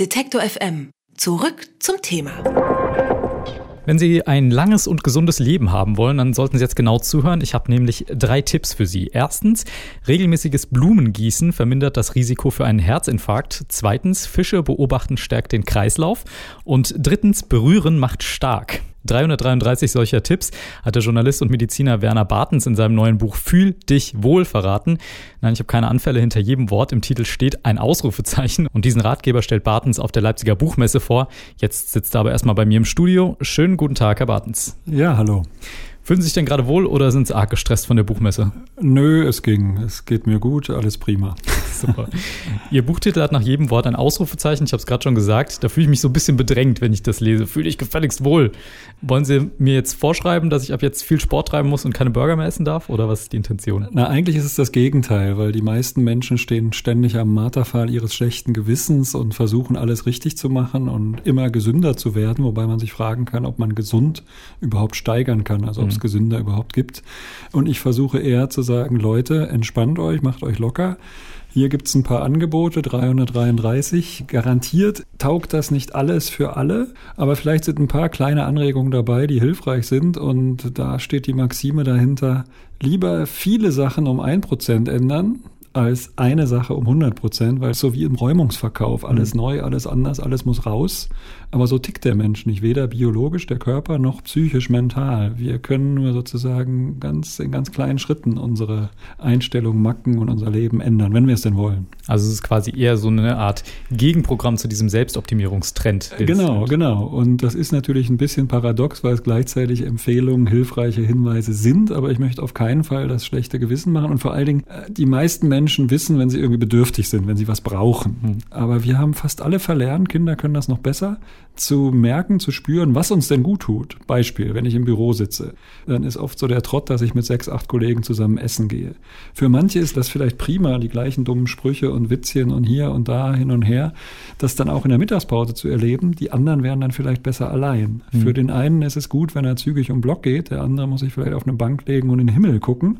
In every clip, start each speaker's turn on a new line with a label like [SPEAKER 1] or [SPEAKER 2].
[SPEAKER 1] Detektor FM. Zurück zum Thema.
[SPEAKER 2] Wenn Sie ein langes und gesundes Leben haben wollen, dann sollten Sie jetzt genau zuhören. Ich habe nämlich drei Tipps für Sie. Erstens, regelmäßiges Blumengießen vermindert das Risiko für einen Herzinfarkt. Zweitens, Fische beobachten stärkt den Kreislauf. Und drittens, berühren macht stark. 333 solcher Tipps hat der Journalist und Mediziner Werner Bartens in seinem neuen Buch Fühl dich wohl verraten. Nein, ich habe keine Anfälle. Hinter jedem Wort im Titel steht ein Ausrufezeichen. Und diesen Ratgeber stellt Bartens auf der Leipziger Buchmesse vor. Jetzt sitzt er aber erstmal bei mir im Studio. Schönen guten Tag, Herr Bartens.
[SPEAKER 3] Ja, hallo.
[SPEAKER 2] Fühlen Sie sich denn gerade wohl oder sind Sie arg gestresst von der Buchmesse?
[SPEAKER 3] Nö, es ging. Es geht mir gut, alles prima.
[SPEAKER 2] Super. Ihr Buchtitel hat nach jedem Wort ein Ausrufezeichen. Ich habe es gerade schon gesagt. Da fühle ich mich so ein bisschen bedrängt, wenn ich das lese. Fühle ich gefälligst wohl. Wollen Sie mir jetzt vorschreiben, dass ich ab jetzt viel Sport treiben muss und keine Burger mehr essen darf? Oder was ist die Intention?
[SPEAKER 3] Na, eigentlich ist es das Gegenteil, weil die meisten Menschen stehen ständig am Marterpfahl ihres schlechten Gewissens und versuchen alles richtig zu machen und immer gesünder zu werden, wobei man sich fragen kann, ob man gesund überhaupt steigern kann, also es gesünder überhaupt gibt. Und ich versuche eher zu sagen, Leute, entspannt euch, macht euch locker. Hier gibt's ein paar Angebote, 333. Garantiert taugt das nicht alles für alle, aber vielleicht sind ein paar kleine Anregungen dabei, die hilfreich sind. Und da steht die Maxime dahinter, lieber viele Sachen um ein Prozent ändern, als eine Sache um 100 Prozent, weil es so wie im Räumungsverkauf, alles mhm. neu, alles anders, alles muss raus. Aber so tickt der Mensch nicht, weder biologisch, der Körper, noch psychisch, mental. Wir können nur sozusagen ganz in ganz kleinen Schritten unsere Einstellung, Macken und unser Leben ändern, wenn wir es denn wollen.
[SPEAKER 2] Also es ist quasi eher so eine Art Gegenprogramm zu diesem Selbstoptimierungstrend.
[SPEAKER 3] Genau, genau. Und das ist natürlich ein bisschen paradox, weil es gleichzeitig Empfehlungen, hilfreiche Hinweise sind, aber ich möchte auf keinen Fall das schlechte Gewissen machen. Und vor allen Dingen, äh, die meisten Menschen Menschen wissen, wenn sie irgendwie bedürftig sind, wenn sie was brauchen. Mhm. Aber wir haben fast alle verlernt, Kinder können das noch besser, zu merken, zu spüren, was uns denn gut tut. Beispiel, wenn ich im Büro sitze, dann ist oft so der Trott, dass ich mit sechs, acht Kollegen zusammen essen gehe. Für manche ist das vielleicht prima, die gleichen dummen Sprüche und Witzchen und hier und da hin und her, das dann auch in der Mittagspause zu erleben. Die anderen wären dann vielleicht besser allein. Mhm. Für den einen ist es gut, wenn er zügig um Block geht, der andere muss sich vielleicht auf eine Bank legen und in den Himmel gucken.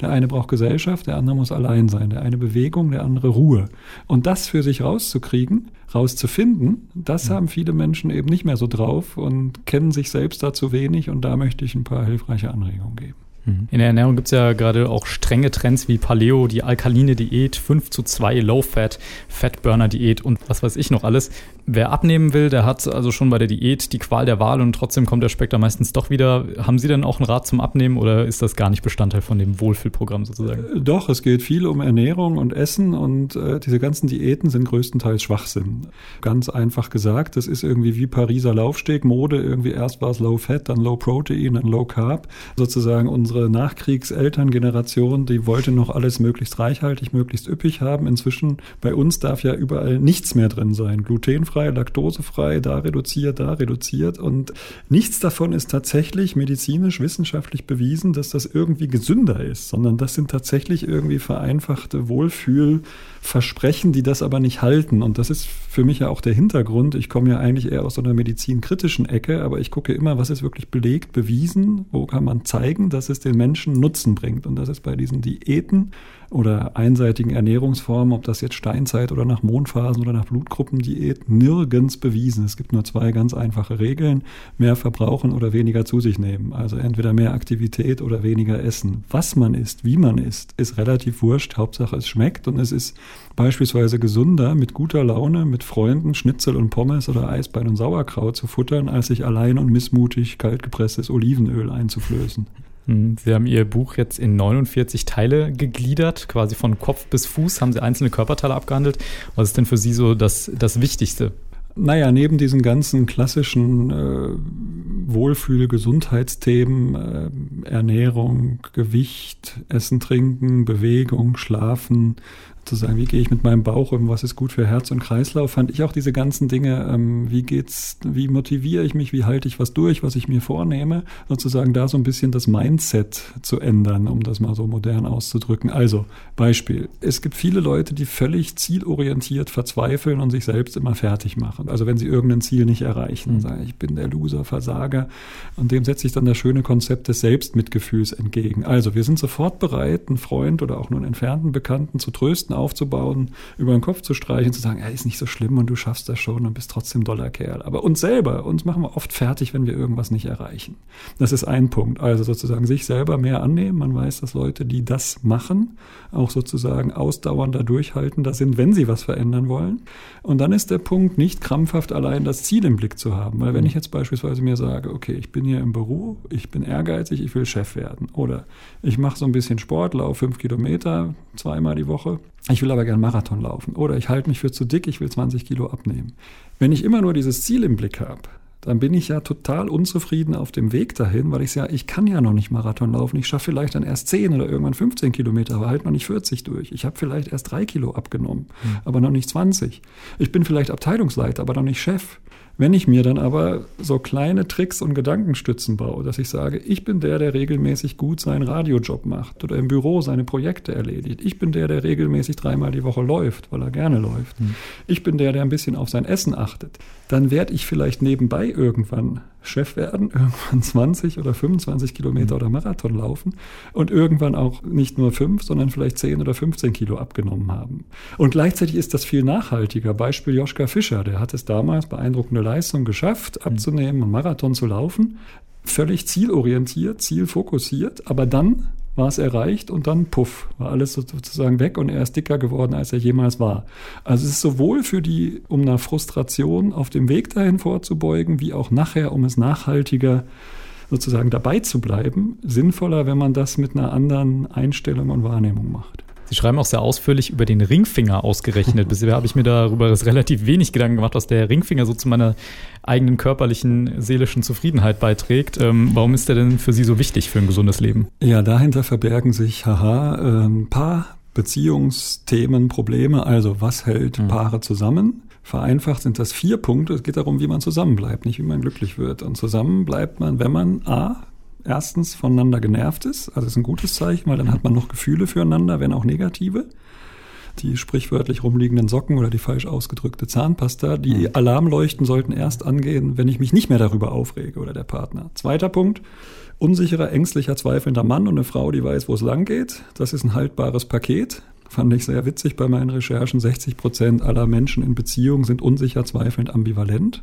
[SPEAKER 3] Der eine braucht Gesellschaft, der andere muss allein sein sein. Der eine Bewegung, der andere Ruhe. Und das für sich rauszukriegen, rauszufinden, das haben viele Menschen eben nicht mehr so drauf und kennen sich selbst dazu wenig. Und da möchte ich ein paar hilfreiche Anregungen geben.
[SPEAKER 2] Mhm. In der Ernährung gibt es ja gerade auch strenge Trends wie Paleo, die alkaline Diät, 5 zu 2 Low-Fat, Fatburner-Diät und was weiß ich noch alles. Wer abnehmen will, der hat also schon bei der Diät die Qual der Wahl und trotzdem kommt der Speck da meistens doch wieder. Haben Sie denn auch einen Rat zum Abnehmen oder ist das gar nicht Bestandteil von dem Wohlfühlprogramm sozusagen?
[SPEAKER 3] Äh, doch, es geht viel um Ernährung und Essen und äh, diese ganzen Diäten sind größtenteils Schwachsinn. Ganz einfach gesagt, das ist irgendwie wie Pariser Laufsteg, Mode, irgendwie erst war es Low Fat, dann Low Protein, dann Low Carb. Sozusagen unsere Nachkriegselterngeneration, die wollte noch alles möglichst reichhaltig, möglichst üppig haben. Inzwischen bei uns darf ja überall nichts mehr drin sein. Glutenfrei, laktosefrei, da reduziert, da reduziert. Und nichts davon ist tatsächlich medizinisch, wissenschaftlich bewiesen, dass das irgendwie gesünder ist, sondern das sind tatsächlich irgendwie vereinfachte Wohlfühlversprechen, die das aber nicht halten. Und das ist für mich ja auch der Hintergrund. Ich komme ja eigentlich eher aus so einer medizinkritischen Ecke, aber ich gucke immer, was ist wirklich belegt, bewiesen, wo kann man zeigen, dass es den Menschen Nutzen bringt. Und das ist bei diesen Diäten oder einseitigen Ernährungsformen, ob das jetzt Steinzeit oder nach Mondphasen oder nach Blutgruppendiät, nirgends bewiesen. Es gibt nur zwei ganz einfache Regeln. Mehr verbrauchen oder weniger zu sich nehmen. Also entweder mehr Aktivität oder weniger essen. Was man isst, wie man isst, ist relativ wurscht. Hauptsache es schmeckt und es ist beispielsweise gesünder, mit guter Laune, mit Freunden Schnitzel und Pommes oder Eisbein und Sauerkraut zu futtern, als sich allein und missmutig kaltgepresstes Olivenöl einzuflößen.
[SPEAKER 2] Hm, Sie haben Ihr Buch jetzt in 49 Teile gegliedert, quasi von Kopf bis Fuß haben Sie einzelne Körperteile abgehandelt. Was ist denn für Sie so das, das Wichtigste?
[SPEAKER 3] Naja, neben diesen ganzen klassischen äh, Wohlfühl-Gesundheitsthemen, äh, Ernährung, Gewicht, Essen, Trinken, Bewegung, Schlafen, zu sagen, wie gehe ich mit meinem Bauch um, was ist gut für Herz und Kreislauf, fand ich auch diese ganzen Dinge, ähm, wie geht's, wie motiviere ich mich, wie halte ich was durch, was ich mir vornehme, sozusagen da so ein bisschen das Mindset zu ändern, um das mal so modern auszudrücken. Also, Beispiel. Es gibt viele Leute, die völlig zielorientiert verzweifeln und sich selbst immer fertig machen. Also wenn sie irgendein Ziel nicht erreichen, mhm. sagen, ich bin der Loser, Versager. Und dem setze ich dann das schöne Konzept des Selbstmitgefühls entgegen. Also wir sind sofort bereit, einen Freund oder auch nur einen entfernten Bekannten zu trösten, Gedanken aufzubauen, über den Kopf zu streichen, zu sagen, er ist nicht so schlimm und du schaffst das schon und bist trotzdem doller Kerl. Aber uns selber, uns machen wir oft fertig, wenn wir irgendwas nicht erreichen. Das ist ein Punkt. Also sozusagen sich selber mehr annehmen. Man weiß, dass Leute, die das machen, auch sozusagen ausdauernder durchhaltender sind, wenn sie was verändern wollen. Und dann ist der Punkt, nicht krampfhaft allein das Ziel im Blick zu haben. Weil wenn ich jetzt beispielsweise mir sage, okay, ich bin hier im Büro, ich bin ehrgeizig, ich will Chef werden. Oder ich mache so ein bisschen Sport, laufe fünf Kilometer zweimal die Woche. Ich will aber gern Marathon laufen. Oder ich halte mich für zu dick, ich will 20 Kilo abnehmen. Wenn ich immer nur dieses Ziel im Blick habe, dann bin ich ja total unzufrieden auf dem Weg dahin, weil ich sage, ich kann ja noch nicht Marathon laufen. Ich schaffe vielleicht dann erst 10 oder irgendwann 15 Kilometer, aber halt noch nicht 40 durch. Ich habe vielleicht erst drei Kilo abgenommen, mhm. aber noch nicht 20. Ich bin vielleicht Abteilungsleiter, aber noch nicht Chef. Wenn ich mir dann aber so kleine Tricks und Gedankenstützen baue, dass ich sage, ich bin der, der regelmäßig gut seinen Radiojob macht oder im Büro seine Projekte erledigt. Ich bin der, der regelmäßig dreimal die Woche läuft, weil er gerne läuft. Mhm. Ich bin der, der ein bisschen auf sein Essen achtet. Dann werde ich vielleicht nebenbei irgendwann Chef werden, irgendwann 20 oder 25 Kilometer mhm. oder Marathon laufen und irgendwann auch nicht nur 5, sondern vielleicht 10 oder 15 Kilo abgenommen haben. Und gleichzeitig ist das viel nachhaltiger. Beispiel Joschka Fischer, der hat es damals beeindruckende Leistung geschafft, mhm. abzunehmen und Marathon zu laufen. Völlig zielorientiert, zielfokussiert, aber dann war es erreicht und dann puff, war alles sozusagen weg und er ist dicker geworden, als er jemals war. Also es ist sowohl für die, um einer Frustration auf dem Weg dahin vorzubeugen, wie auch nachher, um es nachhaltiger sozusagen dabei zu bleiben, sinnvoller, wenn man das mit einer anderen Einstellung und Wahrnehmung macht.
[SPEAKER 2] Sie schreiben auch sehr ausführlich über den Ringfinger ausgerechnet. Bisher habe ich mir darüber relativ wenig Gedanken gemacht, was der Ringfinger so zu meiner eigenen körperlichen, seelischen Zufriedenheit beiträgt. Ähm, warum ist der denn für Sie so wichtig für ein gesundes Leben?
[SPEAKER 3] Ja, dahinter verbergen sich, haha, ein ähm, paar Beziehungsthemen, Probleme. Also, was hält mhm. Paare zusammen? Vereinfacht sind das vier Punkte. Es geht darum, wie man zusammenbleibt, nicht wie man glücklich wird. Und zusammen bleibt man, wenn man A, erstens voneinander genervt ist. Also das ist ein gutes Zeichen, weil dann hat man noch Gefühle füreinander, wenn auch negative. Die sprichwörtlich rumliegenden Socken oder die falsch ausgedrückte Zahnpasta, die mhm. Alarmleuchten sollten erst angehen, wenn ich mich nicht mehr darüber aufrege oder der Partner. Zweiter Punkt, unsicherer, ängstlicher, zweifelnder Mann und eine Frau, die weiß, wo es lang geht. Das ist ein haltbares Paket. Fand ich sehr witzig bei meinen Recherchen. 60 Prozent aller Menschen in Beziehungen sind unsicher, zweifelnd, ambivalent.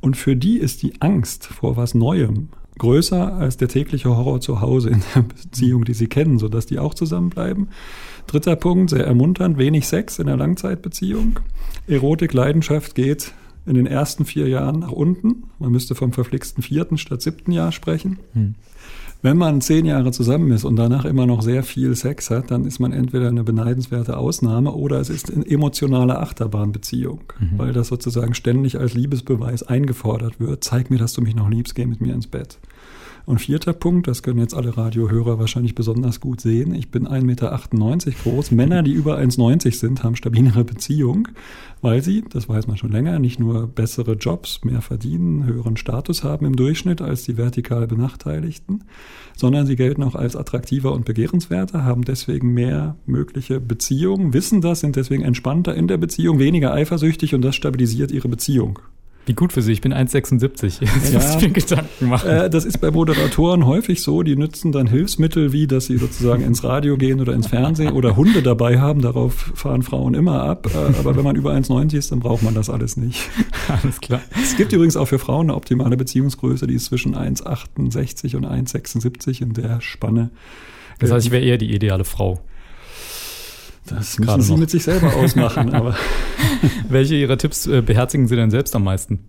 [SPEAKER 3] Und für die ist die Angst vor was Neuem größer als der tägliche Horror zu Hause in der Beziehung, die sie kennen, sodass die auch zusammenbleiben. Dritter Punkt, sehr ermunternd, wenig Sex in der Langzeitbeziehung. Erotik, Leidenschaft geht in den ersten vier Jahren nach unten. Man müsste vom verflixten vierten statt siebten Jahr sprechen. Hm. Wenn man zehn Jahre zusammen ist und danach immer noch sehr viel Sex hat, dann ist man entweder eine beneidenswerte Ausnahme oder es ist eine emotionale Achterbahnbeziehung, mhm. weil das sozusagen ständig als Liebesbeweis eingefordert wird. Zeig mir, dass du mich noch liebst, geh mit mir ins Bett. Und vierter Punkt, das können jetzt alle Radiohörer wahrscheinlich besonders gut sehen. Ich bin 1,98 Meter groß. Männer, die über 1,90 sind, haben stabilere Beziehung, weil sie, das weiß man schon länger, nicht nur bessere Jobs, mehr verdienen, höheren Status haben im Durchschnitt als die vertikal Benachteiligten, sondern sie gelten auch als attraktiver und begehrenswerter, haben deswegen mehr mögliche Beziehungen, wissen das, sind deswegen entspannter in der Beziehung, weniger eifersüchtig und das stabilisiert ihre Beziehung.
[SPEAKER 2] Wie gut für Sie, ich bin 1,76. Jetzt ja, muss ich mir Gedanken machen.
[SPEAKER 3] Äh, das ist bei Moderatoren häufig so, die nützen dann Hilfsmittel, wie dass sie sozusagen ins Radio gehen oder ins Fernsehen oder Hunde dabei haben. Darauf fahren Frauen immer ab. Äh, aber wenn man über 1,90 ist, dann braucht man das alles nicht.
[SPEAKER 2] Alles klar.
[SPEAKER 3] Es gibt übrigens auch für Frauen eine optimale Beziehungsgröße, die ist zwischen 1,68 und 1,76 in der Spanne.
[SPEAKER 2] Das heißt, ich wäre eher die ideale Frau.
[SPEAKER 3] Das müssen Sie noch. mit sich selber ausmachen. aber
[SPEAKER 2] Welche Ihrer Tipps äh, beherzigen Sie denn selbst am meisten?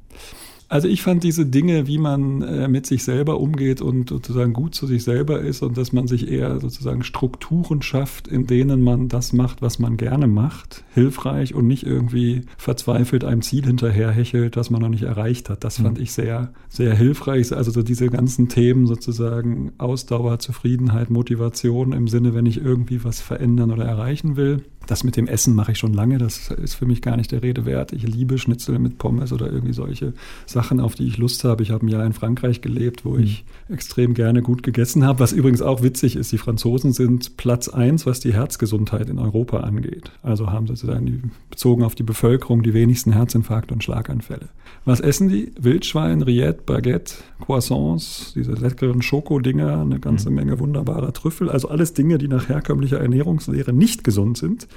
[SPEAKER 3] Also ich fand diese Dinge, wie man äh, mit sich selber umgeht und sozusagen gut zu sich selber ist und dass man sich eher sozusagen Strukturen schafft, in denen man das macht, was man gerne macht, hilfreich und nicht irgendwie verzweifelt einem Ziel hinterherhechelt, das man noch nicht erreicht hat. Das fand mhm. ich sehr, sehr hilfreich. Also so diese ganzen Themen sozusagen Ausdauer, Zufriedenheit, Motivation im Sinne, wenn ich irgendwie was verändern oder erreichen will. Das mit dem Essen mache ich schon lange, das ist für mich gar nicht der Rede wert. Ich liebe Schnitzel mit Pommes oder irgendwie solche Sachen, auf die ich Lust habe. Ich habe ein Jahr in Frankreich gelebt, wo mhm. ich extrem gerne gut gegessen habe. Was übrigens auch witzig ist, die Franzosen sind Platz eins, was die Herzgesundheit in Europa angeht. Also haben sozusagen die, bezogen auf die Bevölkerung die wenigsten Herzinfarkte und Schlaganfälle. Was essen die? Wildschwein, Rillette, Baguette, Croissants, diese leckeren Schokodinger, eine ganze mhm. Menge wunderbarer Trüffel. Also alles Dinge, die nach herkömmlicher Ernährungslehre nicht gesund sind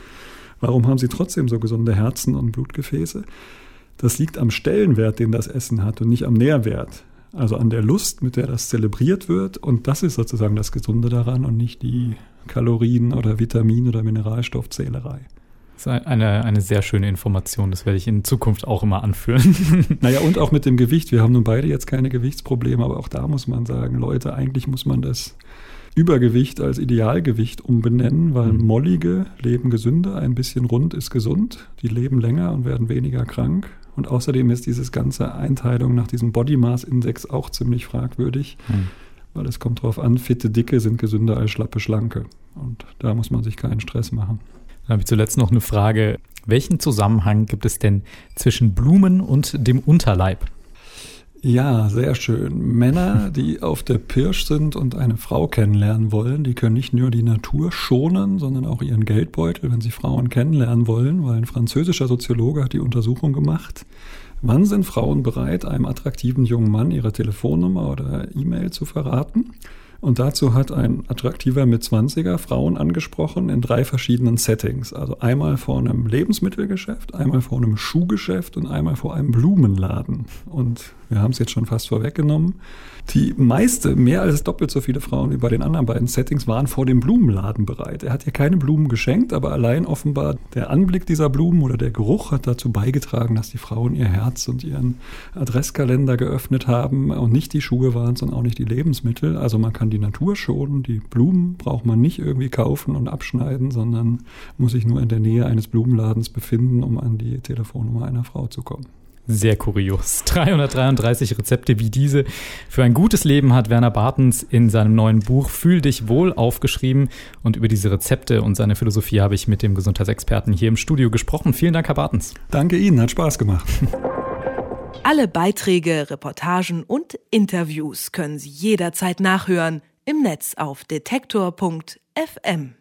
[SPEAKER 3] Warum haben sie trotzdem so gesunde Herzen und Blutgefäße? Das liegt am Stellenwert, den das Essen hat und nicht am Nährwert. Also an der Lust, mit der das zelebriert wird. Und das ist sozusagen das Gesunde daran und nicht die Kalorien- oder Vitamin- oder Mineralstoffzählerei.
[SPEAKER 2] Das ist eine, eine sehr schöne Information. Das werde ich in Zukunft auch immer anführen.
[SPEAKER 3] naja, und auch mit dem Gewicht. Wir haben nun beide jetzt keine Gewichtsprobleme, aber auch da muss man sagen, Leute, eigentlich muss man das Übergewicht als Idealgewicht umbenennen, weil mhm. Mollige leben gesünder, ein bisschen rund ist gesund, die leben länger und werden weniger krank. Und außerdem ist dieses ganze Einteilung nach diesem Body Mass Index auch ziemlich fragwürdig, mhm. weil es kommt darauf an, fitte Dicke sind gesünder als schlappe Schlanke. Und da muss man sich keinen Stress machen.
[SPEAKER 2] Dann habe ich zuletzt noch eine Frage. Welchen Zusammenhang gibt es denn zwischen Blumen und dem Unterleib?
[SPEAKER 3] Ja, sehr schön. Männer, die auf der Pirsch sind und eine Frau kennenlernen wollen, die können nicht nur die Natur schonen, sondern auch ihren Geldbeutel, wenn sie Frauen kennenlernen wollen, weil ein französischer Soziologe hat die Untersuchung gemacht. Wann sind Frauen bereit, einem attraktiven jungen Mann ihre Telefonnummer oder E-Mail zu verraten? Und dazu hat ein attraktiver Mitzwanziger Frauen angesprochen in drei verschiedenen Settings. Also einmal vor einem Lebensmittelgeschäft, einmal vor einem Schuhgeschäft und einmal vor einem Blumenladen. Und wir haben es jetzt schon fast vorweggenommen. Die meiste, mehr als doppelt so viele Frauen wie bei den anderen beiden Settings, waren vor dem Blumenladen bereit. Er hat ihr keine Blumen geschenkt, aber allein offenbar der Anblick dieser Blumen oder der Geruch hat dazu beigetragen, dass die Frauen ihr Herz und ihren Adresskalender geöffnet haben und nicht die Schuhe waren, sondern auch nicht die Lebensmittel. Also man kann die Natur schonen, die Blumen braucht man nicht irgendwie kaufen und abschneiden, sondern muss sich nur in der Nähe eines Blumenladens befinden, um an die Telefonnummer einer Frau zu kommen.
[SPEAKER 2] Sehr kurios. 333 Rezepte wie diese für ein gutes Leben hat Werner Bartens in seinem neuen Buch Fühl dich wohl aufgeschrieben. Und über diese Rezepte und seine Philosophie habe ich mit dem Gesundheitsexperten hier im Studio gesprochen. Vielen Dank, Herr Bartens.
[SPEAKER 3] Danke Ihnen, hat Spaß gemacht.
[SPEAKER 1] Alle Beiträge, Reportagen und Interviews können Sie jederzeit nachhören im Netz auf detektor.fm.